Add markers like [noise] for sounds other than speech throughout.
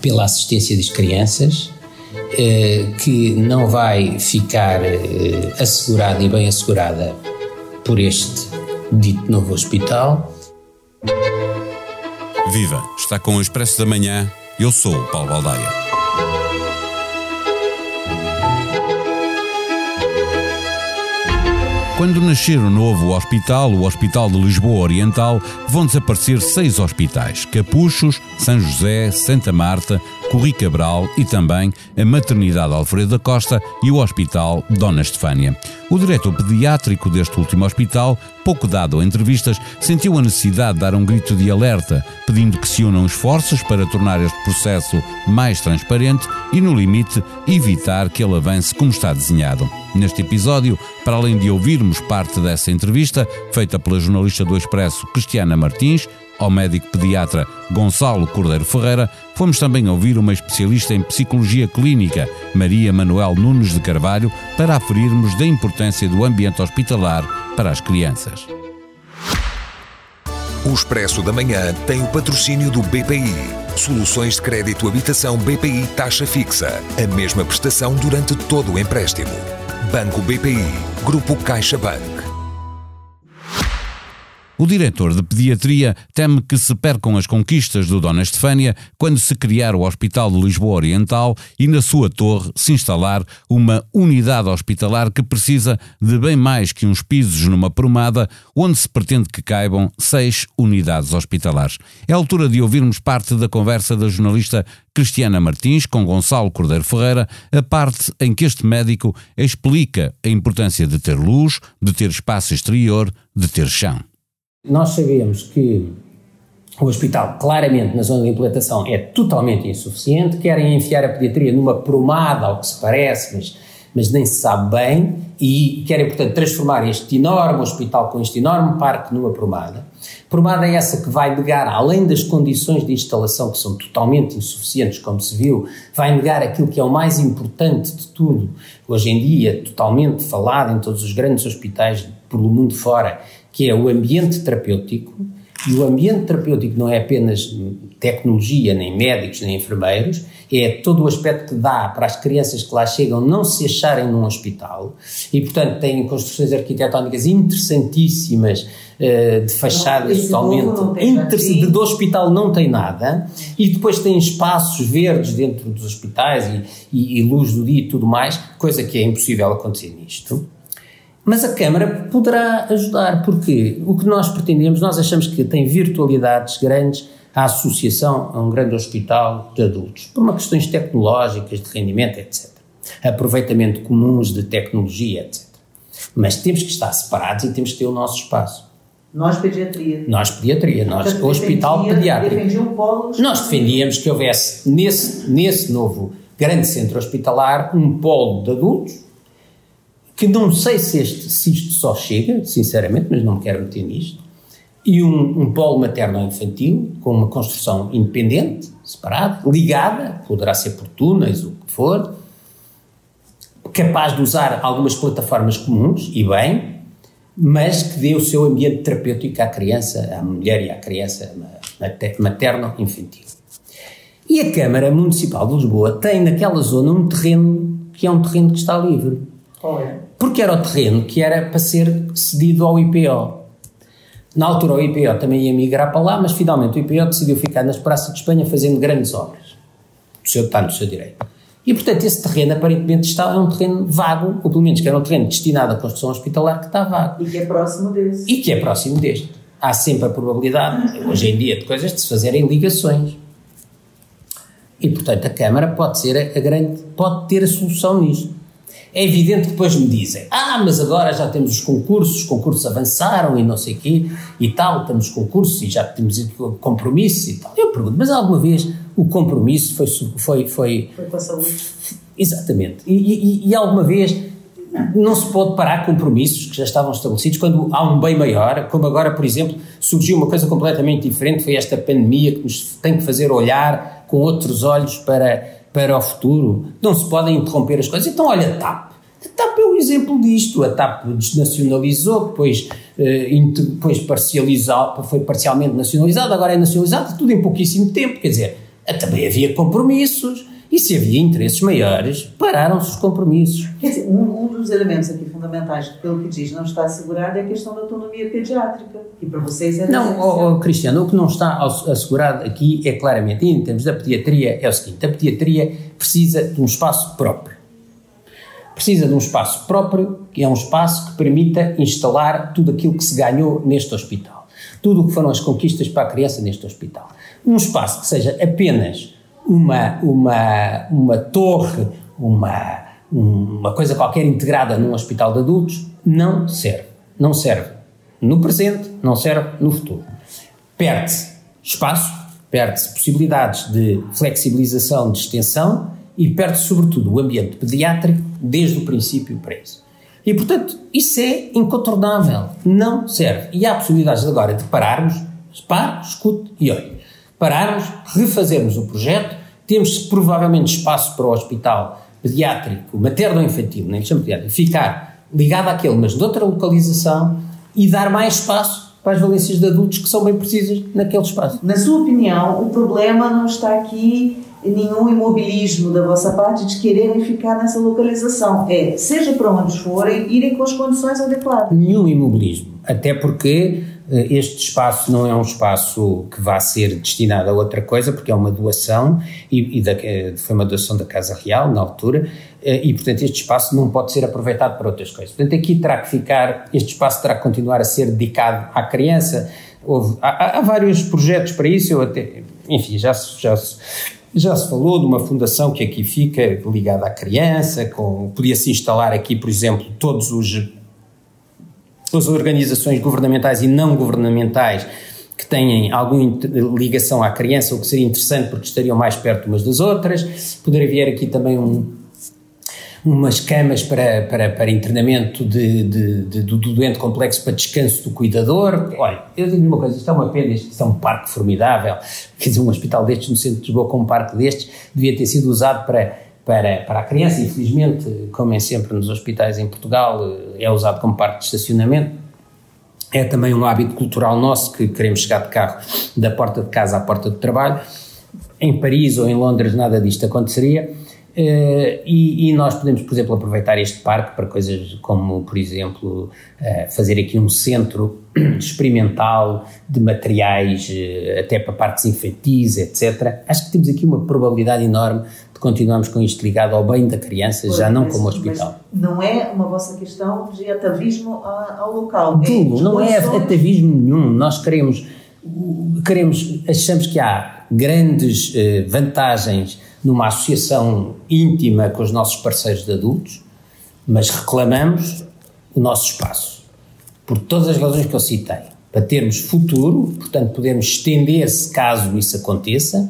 pela assistência das crianças, eh, que não vai ficar eh, assegurada e bem assegurada por este dito novo hospital. Viva! Está com o Expresso da Manhã. Eu sou o Paulo Baldaia. Quando nascer o novo hospital, o Hospital de Lisboa Oriental, vão desaparecer seis hospitais: Capuchos, São José, Santa Marta, Corri Cabral e também a Maternidade Alfredo da Costa e o Hospital Dona Estefânia. O diretor pediátrico deste último hospital, pouco dado a entrevistas, sentiu a necessidade de dar um grito de alerta, pedindo que se unam esforços para tornar este processo mais transparente e, no limite, evitar que ele avance como está desenhado. Neste episódio, para além de ouvirmos parte dessa entrevista, feita pela jornalista do Expresso Cristiana Martins, ao médico pediatra Gonçalo Cordeiro Ferreira, fomos também ouvir uma especialista em psicologia clínica, Maria Manuel Nunes de Carvalho, para aferirmos da importância do ambiente hospitalar para as crianças. O Expresso da Manhã tem o patrocínio do BPI. Soluções de crédito habitação BPI taxa fixa. A mesma prestação durante todo o empréstimo. Banco BPI. Grupo CaixaBank. O diretor de pediatria teme que se percam as conquistas do Dona Estefânia quando se criar o Hospital de Lisboa Oriental e na sua torre se instalar uma unidade hospitalar que precisa de bem mais que uns pisos numa promada onde se pretende que caibam seis unidades hospitalares. É a altura de ouvirmos parte da conversa da jornalista Cristiana Martins com Gonçalo Cordeiro Ferreira, a parte em que este médico explica a importância de ter luz, de ter espaço exterior, de ter chão. Nós sabemos que o hospital, claramente, na zona de implantação, é totalmente insuficiente. Querem enfiar a pediatria numa promada, ao que se parece, mas, mas nem se sabe bem, e querem, portanto, transformar este enorme hospital com este enorme parque numa promada. Promada é essa que vai negar, além das condições de instalação que são totalmente insuficientes, como se viu, vai negar aquilo que é o mais importante de tudo, hoje em dia, totalmente falado em todos os grandes hospitais pelo mundo fora, que é o ambiente terapêutico, e o ambiente terapêutico não é apenas tecnologia, nem médicos, nem enfermeiros, é todo o aspecto que dá para as crianças que lá chegam não se acharem num hospital e, portanto, têm construções arquitetónicas interessantíssimas, uh, de fachadas totalmente. de, do hospital não tem nada e depois tem espaços verdes dentro dos hospitais e, e, e luz do dia e tudo mais, coisa que é impossível acontecer nisto. Mas a Câmara poderá ajudar, porque o que nós pretendemos, nós achamos que tem virtualidades grandes a associação a um grande hospital de adultos, por uma questões tecnológicas, de rendimento, etc. Aproveitamento comuns de tecnologia, etc. Mas temos que estar separados e temos que ter o nosso espaço. Nós pediatria. Nós pediatria, nós Portanto, hospital pediátrico. Nós defendíamos que houvesse nesse, nesse novo grande centro hospitalar um polo de adultos que não sei se, este, se isto só chega, sinceramente, mas não me quero meter nisto, e um, um polo materno-infantil com uma construção independente, separada, ligada, poderá ser por túneis, o que for, capaz de usar algumas plataformas comuns, e bem, mas que dê o seu ambiente terapêutico à criança, à mulher e à criança materno-infantil. E a Câmara Municipal de Lisboa tem naquela zona um terreno que é um terreno que está livre. Qual é? Porque era o terreno que era para ser cedido ao IPO. Na altura o IPO também ia migrar para lá, mas finalmente o IPO decidiu ficar nas praças de Espanha fazendo grandes obras. O seu, está no seu direito. E, portanto, esse terreno aparentemente está, é um terreno vago, ou pelo menos que era um terreno destinado à construção hospitalar que está vago. E que é próximo desse. E que é próximo deste. Há sempre a probabilidade, hoje em dia, de coisas de se fazerem ligações. E, portanto, a Câmara pode ser a, a grande, pode ter a solução nisto. É evidente que depois me dizem, ah, mas agora já temos os concursos, os concursos avançaram e não sei o quê e tal, temos concursos e já temos compromissos e tal. Eu pergunto, mas alguma vez o compromisso foi... Foi, foi, foi com a saúde. Exatamente. E, e, e alguma vez não se pode parar compromissos que já estavam estabelecidos quando há um bem maior, como agora, por exemplo, surgiu uma coisa completamente diferente, foi esta pandemia que nos tem que fazer olhar com outros olhos para para o futuro. Não se podem interromper as coisas. Então, olha, TAP. A TAP é um exemplo disto. A TAP desnacionalizou, depois, uh, depois parcializou, foi parcialmente nacionalizada, agora é nacionalizada, tudo em pouquíssimo tempo. Quer dizer, também havia compromissos. E se havia interesses maiores, pararam-se os compromissos. Quer dizer, um, um, dos elementos aqui fundamentais, pelo que diz, não está assegurado, é a questão da autonomia pediátrica. E para vocês é Não, oh, oh, Cristiano, o que não está assegurado aqui é claramente, em termos da pediatria, é o seguinte: a pediatria precisa de um espaço próprio. Precisa de um espaço próprio, que é um espaço que permita instalar tudo aquilo que se ganhou neste hospital. Tudo o que foram as conquistas para a criança neste hospital. Um espaço que seja apenas uma, uma, uma torre, uma, uma coisa qualquer integrada num hospital de adultos, não serve. Não serve no presente, não serve no futuro. Perde-se espaço, perde-se possibilidades de flexibilização, de extensão e perde-se, sobretudo, o ambiente pediátrico desde o princípio para isso. E, portanto, isso é incontornável, não serve. E há possibilidades agora de pararmos, pare, escute e olhe pararmos, refazermos o projeto, temos provavelmente espaço para o hospital pediátrico, materno-infantil, nem chamo pediátrico, ficar ligado àquele, mas de outra localização e dar mais espaço para as valências de adultos que são bem precisas naquele espaço. Na sua opinião, o problema não está aqui nenhum imobilismo da vossa parte de quererem ficar nessa localização. É, seja para onde forem, irem com as condições adequadas. Nenhum imobilismo. Até porque este espaço não é um espaço que vá ser destinado a outra coisa, porque é uma doação, e, e da, eh, foi uma doação da Casa Real na altura, eh, e portanto este espaço não pode ser aproveitado para outras coisas. Portanto aqui terá que ficar, este espaço terá que continuar a ser dedicado à criança. Houve, há, há vários projetos para isso, eu até, enfim, já se, já se, já se falou de uma fundação que aqui fica ligada à criança, com, podia-se instalar aqui, por exemplo, todos os as organizações governamentais e não governamentais que têm alguma ligação à criança, o que seria interessante porque estariam mais perto umas das outras. Poderia haver aqui também um, umas camas para, para, para internamento de, de, de, do, do doente complexo para descanso do cuidador. Olha, eu digo-lhe uma coisa, isto é uma pena, isto é um parque formidável. Quer dizer, um hospital destes no centro de Lisboa com um parque destes devia ter sido usado para para, para a criança. Infelizmente, como é sempre nos hospitais em Portugal, é usado como parte de estacionamento. É também um hábito cultural nosso que queremos chegar de carro da porta de casa à porta do trabalho. Em Paris ou em Londres nada disto aconteceria. Uh, e, e, nós podemos, por exemplo, aproveitar este parque para coisas como, por exemplo, uh, fazer aqui um centro [clears throat] experimental de materiais, uh, até para partes infantis, etc. Acho que temos aqui uma probabilidade enorme continuamos com isto ligado ao bem da criança, pois, já não mas, como hospital. não é uma vossa questão de atavismo ao local. Tudo, é não é atavismo nenhum. Nós queremos, queremos, achamos que há grandes eh, vantagens numa associação íntima com os nossos parceiros de adultos, mas reclamamos o nosso espaço, por todas as razões que eu citei, para termos futuro, portanto, podermos estender-se caso isso aconteça,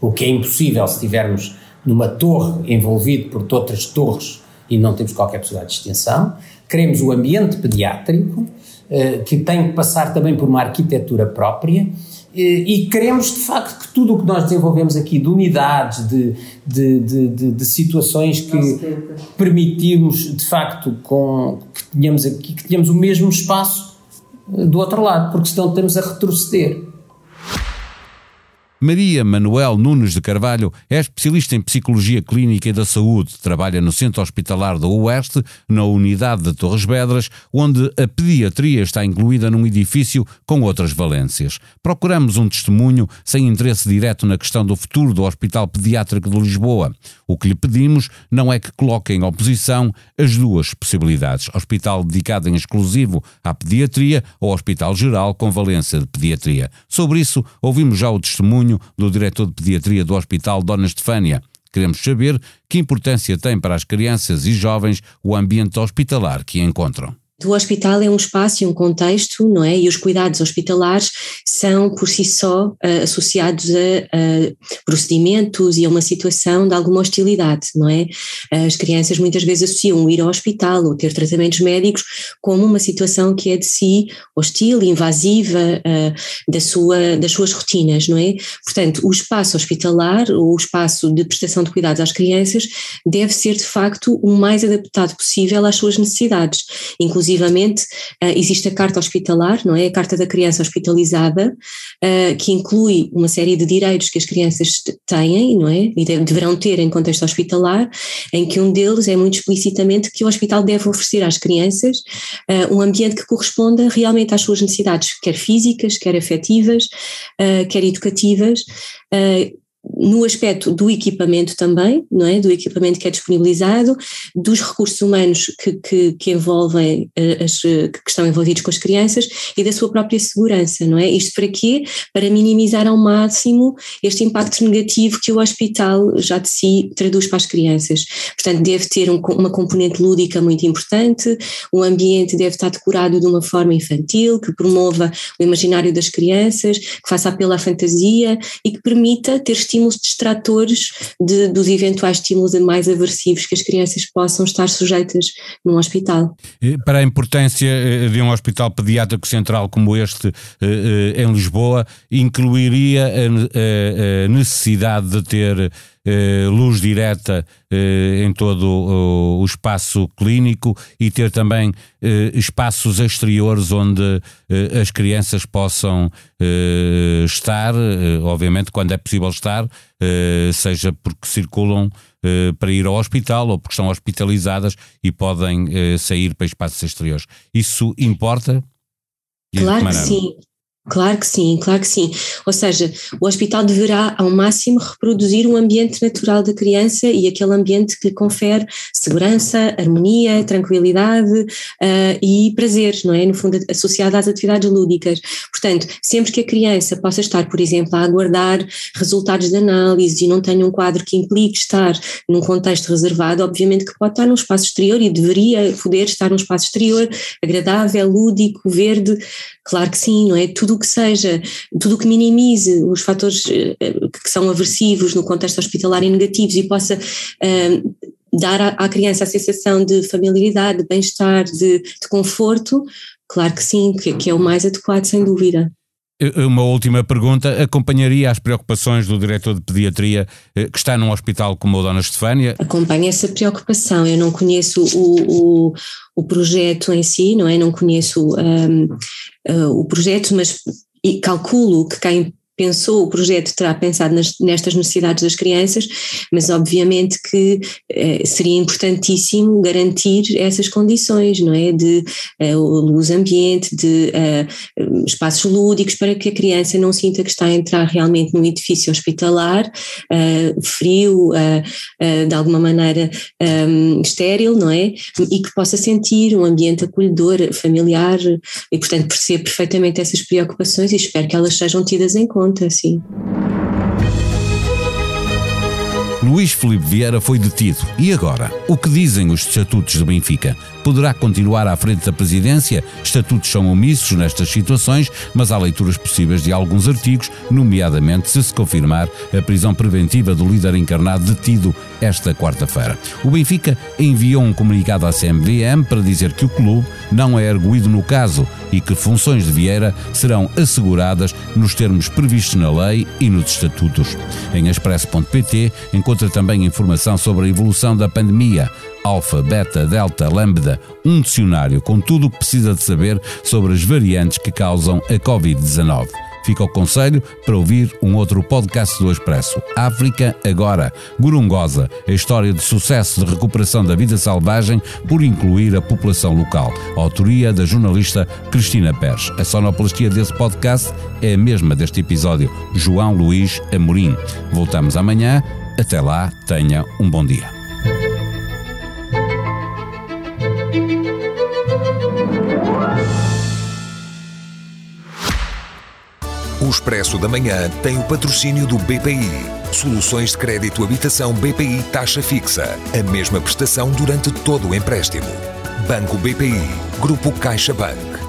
o que é impossível se tivermos numa torre envolvido por outras torres e não temos qualquer possibilidade de extensão. Queremos o ambiente pediátrico, eh, que tem que passar também por uma arquitetura própria, eh, e queremos de facto que tudo o que nós desenvolvemos aqui de unidades, de, de, de, de, situações que permitimos de facto com, que tenhamos aqui, que tenhamos o mesmo espaço eh, do outro lado, porque senão estamos a retroceder. Maria Manuel Nunes de Carvalho é especialista em Psicologia Clínica e da Saúde. Trabalha no Centro Hospitalar do Oeste, na unidade de Torres Vedras, onde a pediatria está incluída num edifício com outras valências. Procuramos um testemunho sem interesse direto na questão do futuro do Hospital Pediátrico de Lisboa. O que lhe pedimos não é que coloque em oposição as duas possibilidades: hospital dedicado em exclusivo à pediatria ou hospital geral com valência de pediatria. Sobre isso, ouvimos já o testemunho testemunho do diretor de pediatria do Hospital Dona Estefânia. Queremos saber que importância tem para as crianças e jovens o ambiente hospitalar que encontram. O hospital é um espaço e um contexto, não é? E os cuidados hospitalares são por si só uh, associados a, procedimentos e a uma situação de alguma hostilidade, não é? As crianças muitas vezes associam ir ao hospital ou ter tratamentos médicos como uma situação que é de si hostil, invasiva uh, da sua, das suas rotinas, não é? Portanto, o espaço hospitalar, o espaço de prestação de cuidados às crianças, deve ser de facto o mais adaptado possível às suas necessidades, inclusive inclusivamente uh, existe a carta hospitalar, não é? A carta da criança hospitalizada, uh, que inclui uma série de direitos que as crianças têm, não é? E deverão ter em contexto hospitalar, em que um deles é muito explicitamente que o hospital deve oferecer às crianças uh, um ambiente que corresponda realmente às suas necessidades, quer físicas, quer afetivas, quer educativas, no aspecto do equipamento também, não é? Do equipamento que é disponibilizado, dos recursos humanos que, que, que envolvem eh, as, que estão envolvidos com as crianças e da sua própria segurança, não é? Isto para quê? Para minimizar ao máximo este impacto negativo que o hospital já de si traduz para as crianças. Portanto, deve ter um, uma componente lúdica muito importante, o ambiente deve estar decorado de uma forma infantil, que promova o imaginário das crianças, que faça apelo à fantasia e que permita ter estímulos distratores de, dos eventuais estímulos mais aversivos que as crianças possam estar sujeitas num hospital. Para a importância eh, de um hospital pediátrico central como este eh, eh, em Lisboa, incluiria a necessidade de ter eh, luz direta eh, em todo o, o, espaço clínico e ter também eh, espaços exteriores onde eh, as crianças possam eh, estar, obviamente quando é possível estar, seja porque circulam para ir ao hospital ou porque estão hospitalizadas e podem sair para espaços exteriores. Isso importa? Claro que sim. Claro que sim, claro que sim. Ou seja, o hospital deverá ao máximo reproduzir um ambiente natural da criança e aquele ambiente que lhe confere segurança, harmonia, tranquilidade uh, e prazeres, não é? No fundo, associado às atividades lúdicas. Portanto, sempre que a criança possa estar, por exemplo, a aguardar resultados de análise e não tenha um quadro que implique estar num contexto reservado, obviamente que pode estar num espaço exterior e deveria poder estar num espaço exterior agradável, lúdico, verde. Claro que sim, não é? Tudo tudo o que seja, tudo o que minimize os fatores eh, que são aversivos no contexto hospitalar e negativos e possa uh, dar à, criança a sensação de familiaridade, de bem-estar, de, de, conforto, claro que sim, que, que é o mais adequado, sem dúvida. Uma última pergunta: acompanharia as preocupações do diretor de pediatria eh, que está num hospital como o Dona Estefânia? Acompanho essa preocupação. Eu não conheço o, o, o projeto em si, não é? Não conheço um, uh, o projeto, mas calculo que quem pensou, o projeto terá pensado nas, nestas necessidades das crianças, mas obviamente que eh, seria importantíssimo garantir essas condições, não é? De eh, luz ambiente, de eh, espaços lúdicos, para que a criança não sinta que está a entrar realmente num edifício hospitalar, eh, frio, eh, eh, de alguma maneira estéril, não é? E que possa sentir um ambiente acolhedor, familiar, e portanto percebo perfeitamente essas preocupações e espero que elas sejam tidas em conta conta, sim. Luís Felipe Vieira foi detido. E agora? O que dizem os estatutos do Benfica? Poderá continuar à frente da presidência? Estatutos são omissos nestas situações, mas há leituras possíveis de alguns artigos, nomeadamente se se confirmar a prisão preventiva do líder encarnado detido esta quarta-feira. O Benfica enviou um comunicado à CMVM para dizer que o clube não é arguído no caso e que funções de Vieira serão asseguradas nos termos previstos na lei e nos estatutos. Em expresso.pt encontra também informação sobre a evolução da pandemia, alfa, beta, delta, lambda, um dicionário com tudo o que precisa de saber sobre as variantes que causam a Covid-19. Fica o conselho para ouvir um outro podcast do Expresso. África Agora. Gurungosa, a história de sucesso de recuperação da vida selvagem por incluir a população local. A autoria da jornalista Cristina Pérez. A sonoplastia desse podcast é a mesma deste episódio. João Luís Amorim. Voltamos amanhã. Até lá, tenha um bom dia. O Expresso da Manhã tem o patrocínio do BPI. Soluções de crédito habitação BPI taxa fixa. A mesma prestação durante todo o empréstimo. Banco BPI. Grupo CaixaBank.